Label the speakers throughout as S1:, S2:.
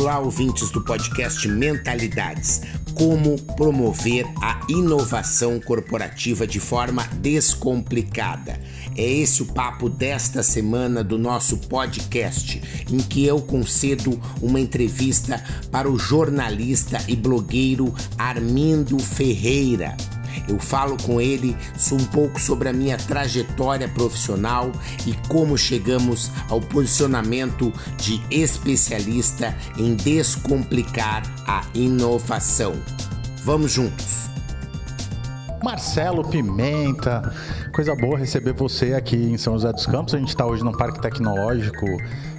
S1: Olá, ouvintes do podcast Mentalidades. Como promover a inovação corporativa de forma descomplicada. É esse o papo desta semana do nosso podcast, em que eu concedo uma entrevista para o jornalista e blogueiro Armindo Ferreira. Eu falo com ele um pouco sobre a minha trajetória profissional e como chegamos ao posicionamento de especialista em descomplicar a inovação. Vamos juntos!
S2: Marcelo Pimenta, coisa boa receber você aqui em São José dos Campos. A gente está hoje no Parque Tecnológico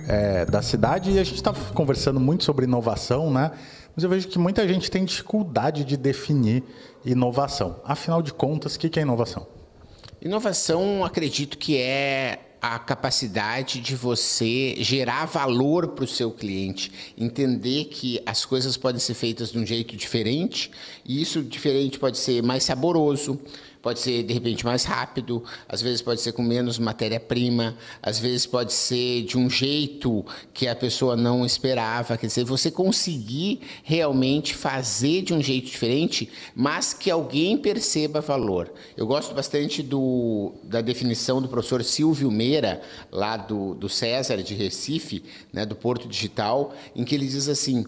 S2: é, da cidade e a gente está conversando muito sobre inovação, né? Mas eu vejo que muita gente tem dificuldade de definir inovação. Afinal de contas, o que é inovação?
S1: Inovação, acredito que é a capacidade de você gerar valor para o seu cliente, entender que as coisas podem ser feitas de um jeito diferente, e isso diferente pode ser mais saboroso, pode ser de repente mais rápido, às vezes pode ser com menos matéria-prima, às vezes pode ser de um jeito que a pessoa não esperava. Quer dizer, você conseguir realmente fazer de um jeito diferente, mas que alguém perceba valor. Eu gosto bastante do, da definição do professor Silvio Meira, lá do, do César de Recife, né, do Porto Digital, em que ele diz assim.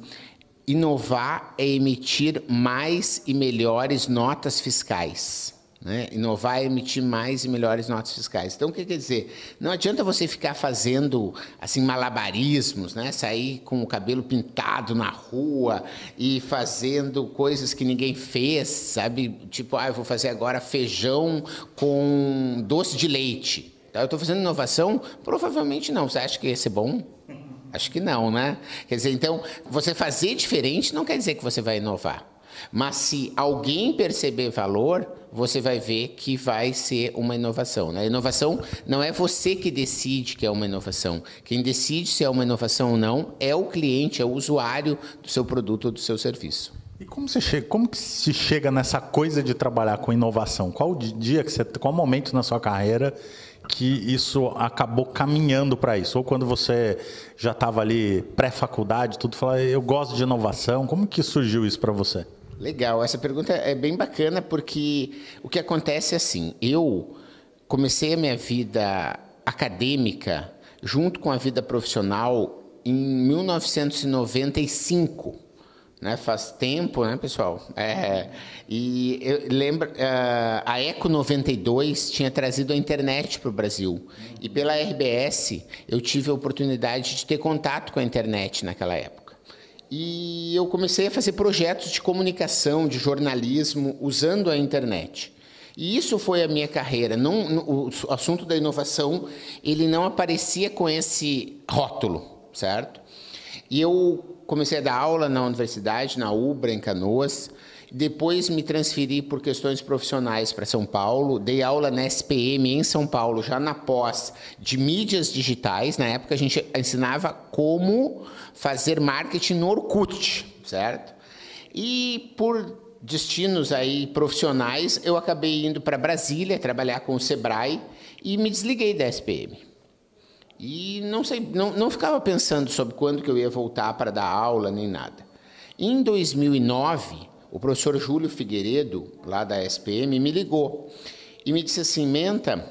S1: Inovar é emitir mais e melhores notas fiscais. Né? Inovar é emitir mais e melhores notas fiscais. Então, o que quer dizer? Não adianta você ficar fazendo assim malabarismos, né? sair com o cabelo pintado na rua e fazendo coisas que ninguém fez, sabe? Tipo, ah, eu vou fazer agora feijão com doce de leite. Tá? Eu estou fazendo inovação? Provavelmente não. Você acha que ia ser bom? Acho que não, né? Quer dizer, então, você fazer diferente não quer dizer que você vai inovar. Mas se alguém perceber valor, você vai ver que vai ser uma inovação. Né? A inovação não é você que decide que é uma inovação. Quem decide se é uma inovação ou não é o cliente, é o usuário do seu produto ou do seu serviço.
S2: E como você chega, como que se chega nessa coisa de trabalhar com inovação? Qual dia que você, qual momento na sua carreira que isso acabou caminhando para isso? Ou quando você já estava ali pré-faculdade, tudo falava, eu gosto de inovação, como que surgiu isso para você?
S1: Legal, essa pergunta é bem bacana porque o que acontece é assim, eu comecei a minha vida acadêmica junto com a vida profissional em 1995. Né, faz tempo, né, pessoal? É, e eu lembro, uh, a Eco 92 tinha trazido a internet para o Brasil. E pela RBS eu tive a oportunidade de ter contato com a internet naquela época. E eu comecei a fazer projetos de comunicação, de jornalismo, usando a internet. E isso foi a minha carreira. Não, o assunto da inovação ele não aparecia com esse rótulo, certo? E eu comecei a dar aula na universidade, na UBRA, em Canoas. Depois me transferi por questões profissionais para São Paulo, dei aula na SPM em São Paulo, já na pós de mídias digitais. Na época a gente ensinava como fazer marketing no Orkut, certo? E por destinos aí profissionais, eu acabei indo para Brasília trabalhar com o Sebrae e me desliguei da SPM. E não sei, não, não ficava pensando sobre quando que eu ia voltar para dar aula nem nada. Em 2009, o professor Júlio Figueiredo, lá da SPM, me ligou e me disse assim: Menta,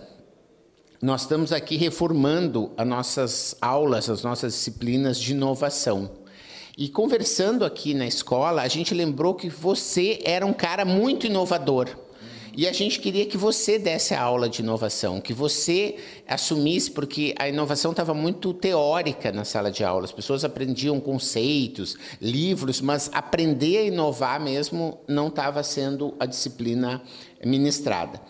S1: nós estamos aqui reformando as nossas aulas, as nossas disciplinas de inovação. E conversando aqui na escola, a gente lembrou que você era um cara muito inovador. E a gente queria que você desse a aula de inovação, que você assumisse, porque a inovação estava muito teórica na sala de aula. As pessoas aprendiam conceitos, livros, mas aprender a inovar mesmo não estava sendo a disciplina ministrada.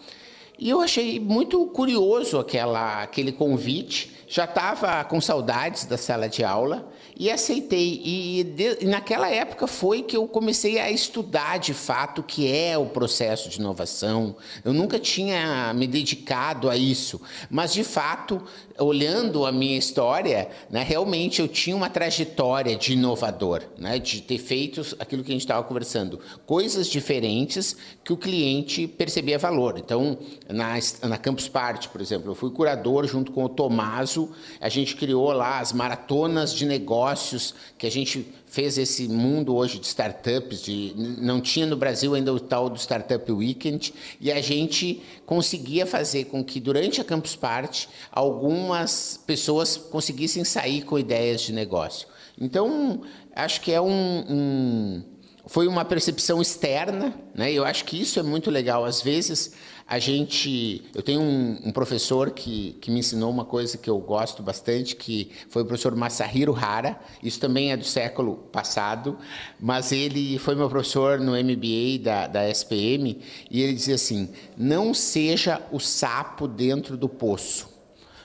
S1: E eu achei muito curioso aquela, aquele convite. Já estava com saudades da sala de aula e aceitei. E, de, e, naquela época foi que eu comecei a estudar de fato o que é o processo de inovação. Eu nunca tinha me dedicado a isso, mas de fato, olhando a minha história, né, realmente eu tinha uma trajetória de inovador, né, de ter feito aquilo que a gente estava conversando, coisas diferentes que o cliente percebia valor. Então, na, na Campus Party, por exemplo. Eu fui curador junto com o Tomaso. A gente criou lá as maratonas de negócios que a gente fez esse mundo hoje de startups. De, não tinha no Brasil ainda o tal do Startup Weekend. E a gente conseguia fazer com que, durante a Campus Party, algumas pessoas conseguissem sair com ideias de negócio. Então, acho que é um, um foi uma percepção externa, né? Eu acho que isso é muito legal. Às vezes a gente, eu tenho um, um, professor que, que me ensinou uma coisa que eu gosto bastante, que foi o professor Masahiro Hara. Isso também é do século passado, mas ele foi meu professor no MBA da, da SPM e ele dizia assim: não seja o sapo dentro do poço.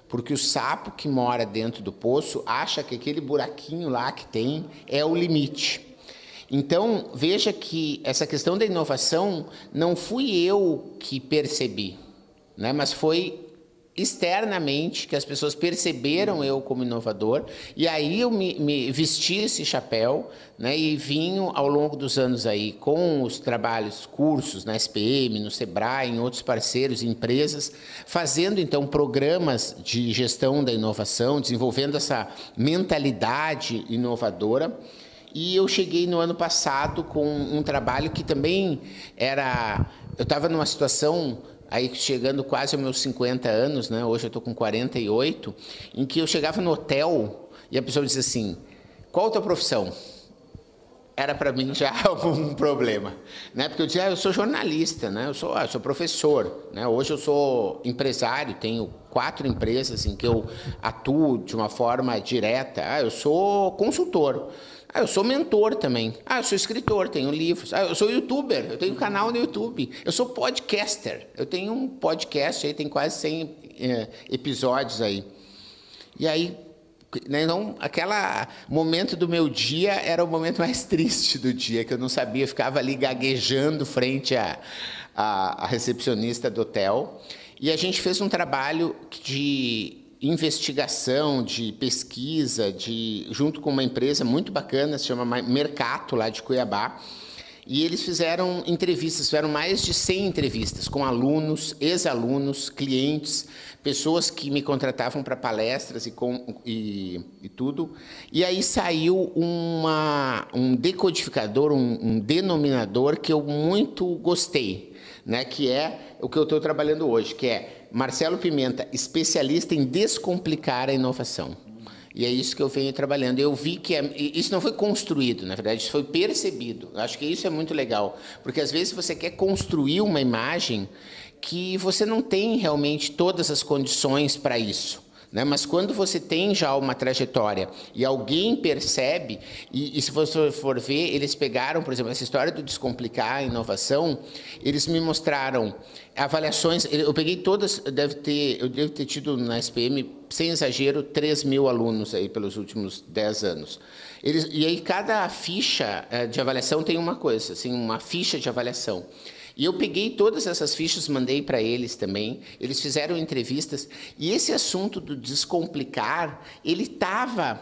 S1: Porque o sapo que mora dentro do poço acha que aquele buraquinho lá que tem é o limite. Então, veja que essa questão da inovação não fui eu que percebi, né? mas foi externamente que as pessoas perceberam eu como inovador. E aí eu me, me vesti esse chapéu né, e vim ao longo dos anos aí com os trabalhos, cursos na SPM, no Sebrae, em outros parceiros, empresas, fazendo então programas de gestão da inovação, desenvolvendo essa mentalidade inovadora e eu cheguei no ano passado com um trabalho que também era. Eu estava numa situação, aí chegando quase aos meus 50 anos, né? hoje eu estou com 48, em que eu chegava no hotel e a pessoa dizia assim: qual a tua profissão? Era para mim já um problema, né? Porque eu dizia, ah, eu sou jornalista, né? Eu sou, ah, eu sou professor, né? Hoje eu sou empresário, tenho quatro empresas em que eu atuo de uma forma direta. Ah, eu sou consultor. Ah, eu sou mentor também. Ah, eu sou escritor, tenho livros. Ah, eu sou youtuber, eu tenho canal no YouTube. Eu sou podcaster, eu tenho um podcast aí, tem quase 100 é, episódios aí. E aí, né, aquele momento do meu dia era o momento mais triste do dia, que eu não sabia, eu ficava ali gaguejando frente à, à recepcionista do hotel. E a gente fez um trabalho de investigação, de pesquisa, de, junto com uma empresa muito bacana, se chama Mercato, lá de Cuiabá. E eles fizeram entrevistas, fizeram mais de 100 entrevistas com alunos, ex-alunos, clientes, pessoas que me contratavam para palestras e, com, e, e, tudo. E aí saiu uma, um decodificador, um, um denominador que eu muito gostei, né? que é o que eu estou trabalhando hoje, que é Marcelo Pimenta, especialista em descomplicar a inovação. E é isso que eu venho trabalhando. Eu vi que é, isso não foi construído, na verdade, isso foi percebido. Acho que isso é muito legal, porque às vezes você quer construir uma imagem que você não tem realmente todas as condições para isso. Né? Mas quando você tem já uma trajetória e alguém percebe, e, e, se você for ver, eles pegaram, por exemplo, essa história do descomplicar a inovação, eles me mostraram avaliações, eu peguei todas, deve ter, eu devo ter tido na SPM, sem exagero, 3 mil alunos aí pelos últimos 10 anos. Eles, e aí cada ficha eh, de avaliação tem uma coisa, assim, uma ficha de avaliação. E eu peguei todas essas fichas, mandei para eles também. Eles fizeram entrevistas e esse assunto do descomplicar, ele estava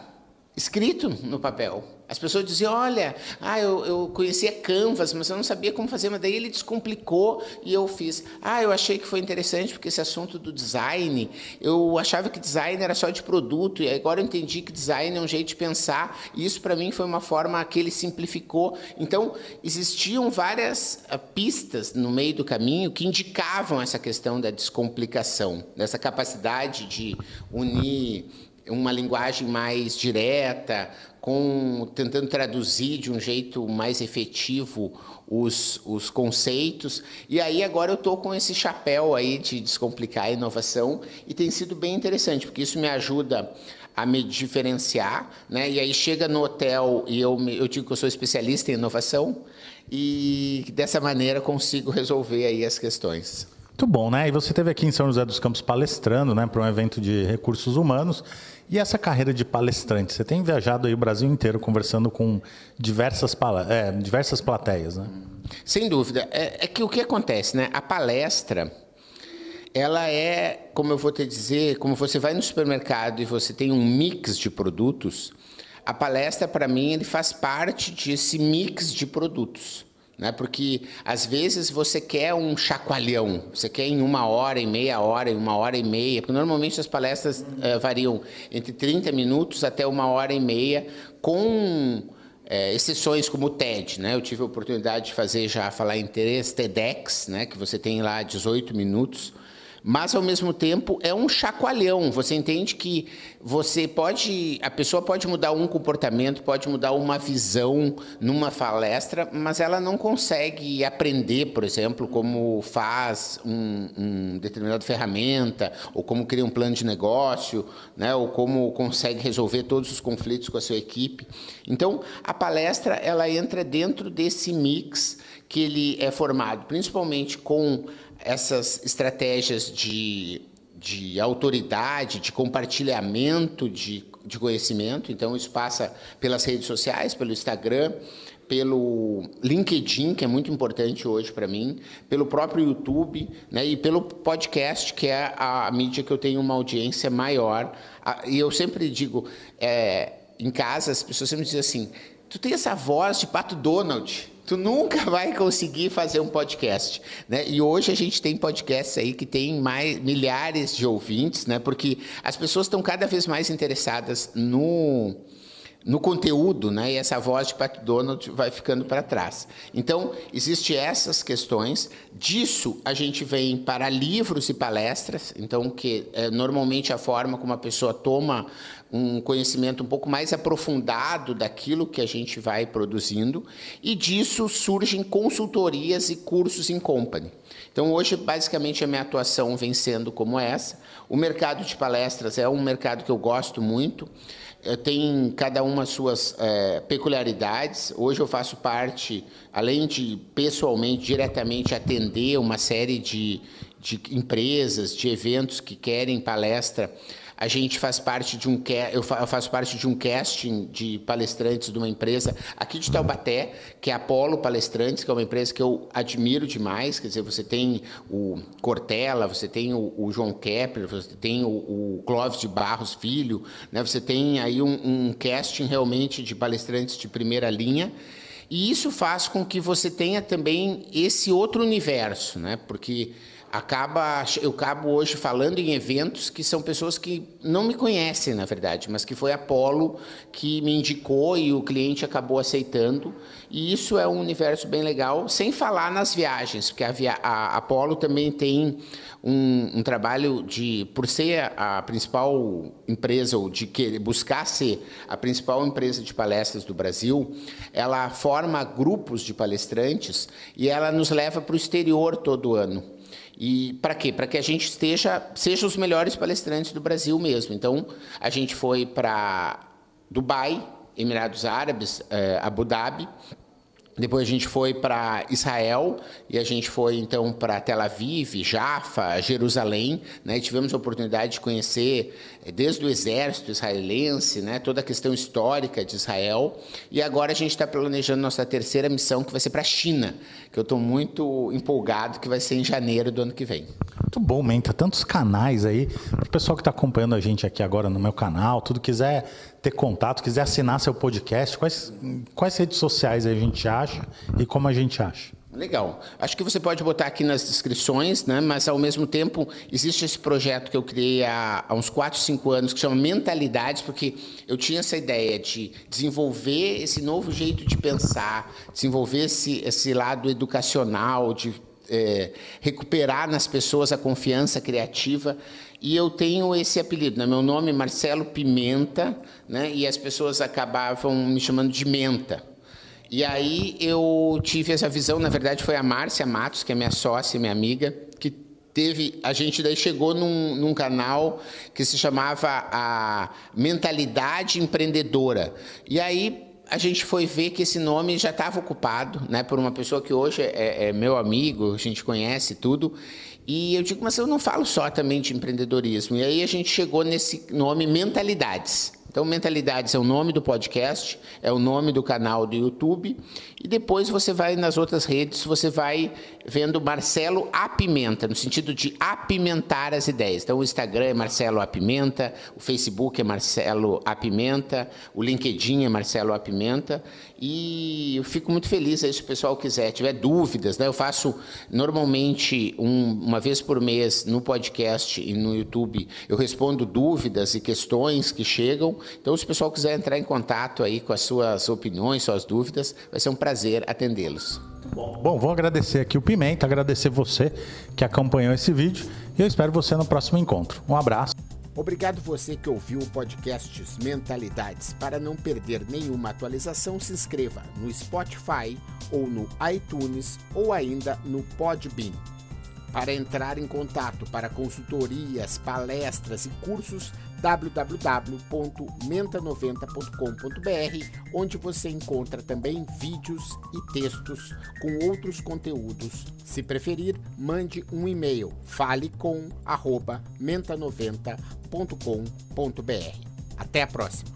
S1: escrito no papel. As pessoas diziam, olha, ah, eu, eu conhecia Canvas, mas eu não sabia como fazer, mas daí ele descomplicou e eu fiz. Ah, eu achei que foi interessante porque esse assunto do design, eu achava que design era só de produto e agora eu entendi que design é um jeito de pensar e isso para mim foi uma forma que ele simplificou. Então, existiam várias uh, pistas no meio do caminho que indicavam essa questão da descomplicação, dessa capacidade de unir uma linguagem mais direta, com tentando traduzir de um jeito mais efetivo os, os conceitos. E aí agora eu estou com esse chapéu aí de descomplicar a inovação e tem sido bem interessante, porque isso me ajuda a me diferenciar, né? E aí chega no hotel e eu, eu digo que eu sou especialista em inovação e dessa maneira consigo resolver aí as questões.
S2: Muito bom, né? E você esteve aqui em São José dos Campos palestrando, né, para um evento de recursos humanos. E essa carreira de palestrante? Você tem viajado aí o Brasil inteiro conversando com diversas, é, diversas plateias, né?
S1: Sem dúvida. É, é, que o que acontece, né? A palestra, ela é, como eu vou te dizer, como você vai no supermercado e você tem um mix de produtos, a palestra, para mim, ele faz parte desse mix de produtos. Né? Porque às vezes você quer um chacoalhão, você quer em uma hora, em meia hora, em uma hora e meia, porque normalmente as palestras uh, variam entre 30 minutos até uma hora e meia, com é, exceções como o TED, né? Eu tive a oportunidade de fazer já falar em três TEDx, né? Que você tem lá 18 minutos mas ao mesmo tempo é um chacoalhão. Você entende que você pode, a pessoa pode mudar um comportamento, pode mudar uma visão numa palestra, mas ela não consegue aprender, por exemplo, como faz um, um determinada ferramenta, ou como cria um plano de negócio, né, ou como consegue resolver todos os conflitos com a sua equipe. Então, a palestra ela entra dentro desse mix que ele é formado, principalmente com essas estratégias de, de autoridade, de compartilhamento de, de conhecimento. Então, isso passa pelas redes sociais, pelo Instagram, pelo LinkedIn, que é muito importante hoje para mim, pelo próprio YouTube né, e pelo podcast, que é a, a mídia que eu tenho uma audiência maior. E eu sempre digo, é, em casa, as pessoas sempre dizem assim, tu tem essa voz de Pato Donald tu nunca vai conseguir fazer um podcast, né? E hoje a gente tem podcasts aí que tem mais milhares de ouvintes, né? Porque as pessoas estão cada vez mais interessadas no no conteúdo, né? E essa voz de Pat Donald vai ficando para trás. Então, existem essas questões. Disso, a gente vem para livros e palestras. Então, que é normalmente a forma como a pessoa toma um conhecimento um pouco mais aprofundado daquilo que a gente vai produzindo. E disso surgem consultorias e cursos em company. Então, hoje, basicamente, a minha atuação vem sendo como essa. O mercado de palestras é um mercado que eu gosto muito. Eh, tem cada uma suas é, peculiaridades. Hoje eu faço parte, além de pessoalmente, diretamente atender uma série de, de empresas, de eventos que querem palestra a gente faz parte de um eu faço parte de um casting de palestrantes de uma empresa aqui de Taubaté, que é a Apolo Palestrantes, que é uma empresa que eu admiro demais. Quer dizer, você tem o Cortella, você tem o, o João Kepler, você tem o, o, Clóvis de Barros Filho, né? Você tem aí um, um casting realmente de palestrantes de primeira linha. E isso faz com que você tenha também esse outro universo, né? Porque acaba eu acabo hoje falando em eventos que são pessoas que não me conhecem na verdade mas que foi a Apollo que me indicou e o cliente acabou aceitando. E isso é um universo bem legal sem falar nas viagens porque a, via, a Apollo também tem um, um, trabalho de por ser a, a principal empresa ou de que buscar ser a principal empresa de palestras do Brasil ela forma grupos de palestrantes e ela nos leva para o exterior todo ano e para quê? Para que a gente esteja, seja os melhores palestrantes do Brasil mesmo. Então, a gente foi para Dubai, Emirados Árabes, eh, Abu Dhabi, depois a gente foi para Israel e a gente foi então para Tel Aviv, Jaffa, Jerusalém. Né? tivemos a oportunidade de conhecer eh, desde o exército israelense, né? toda a questão histórica de Israel. E agora a gente está planejando nossa terceira missão, que vai ser para a China, que eu estou muito empolgado, que vai ser em janeiro do ano que vem.
S2: Muito bom, Menta. Tantos canais aí. Para o pessoal que está acompanhando a gente aqui agora no meu canal, tudo quiser ter contato, quiser assinar seu podcast, quais, quais redes sociais a gente acha e como a gente acha?
S1: Legal. Acho que você pode botar aqui nas descrições, né? mas ao mesmo tempo existe esse projeto que eu criei há, há uns 4, 5 anos que chama Mentalidades, porque eu tinha essa ideia de desenvolver esse novo jeito de pensar, desenvolver esse, esse lado educacional, de é, recuperar nas pessoas a confiança criativa e eu tenho esse apelido, né? meu nome é Marcelo Pimenta, né? e as pessoas acabavam me chamando de Menta. E aí eu tive essa visão, na verdade foi a Márcia Matos, que é minha sócia, minha amiga, que teve, a gente daí chegou num, num canal que se chamava a Mentalidade Empreendedora. E aí a gente foi ver que esse nome já estava ocupado, né, por uma pessoa que hoje é, é, meu amigo, a gente conhece tudo, e eu digo, mas eu não falo só também de empreendedorismo. E aí a gente chegou nesse nome mentalidades. Então, Mentalidades é o nome do podcast, é o nome do canal do YouTube. E depois você vai nas outras redes, você vai vendo Marcelo Apimenta, no sentido de apimentar as ideias. Então, o Instagram é Marcelo Apimenta, o Facebook é Marcelo Apimenta, o LinkedIn é Marcelo Apimenta. E eu fico muito feliz aí se o pessoal quiser, tiver dúvidas, né? Eu faço normalmente um, uma vez por mês no podcast e no YouTube, eu respondo dúvidas e questões que chegam. Então, se o pessoal quiser entrar em contato aí com as suas opiniões, suas dúvidas, vai ser um prazer atendê-los.
S2: Bom, vou agradecer aqui o Pimenta, agradecer você que acompanhou esse vídeo e eu espero você no próximo encontro. Um abraço.
S1: Obrigado você que ouviu o podcast Mentalidades. Para não perder nenhuma atualização, se inscreva no Spotify ou no iTunes ou ainda no Podbean. Para entrar em contato para consultorias, palestras e cursos, www.menta90.com.br, onde você encontra também vídeos e textos com outros conteúdos. Se preferir, mande um e-mail falecom@menta90.com.br. Até a próxima.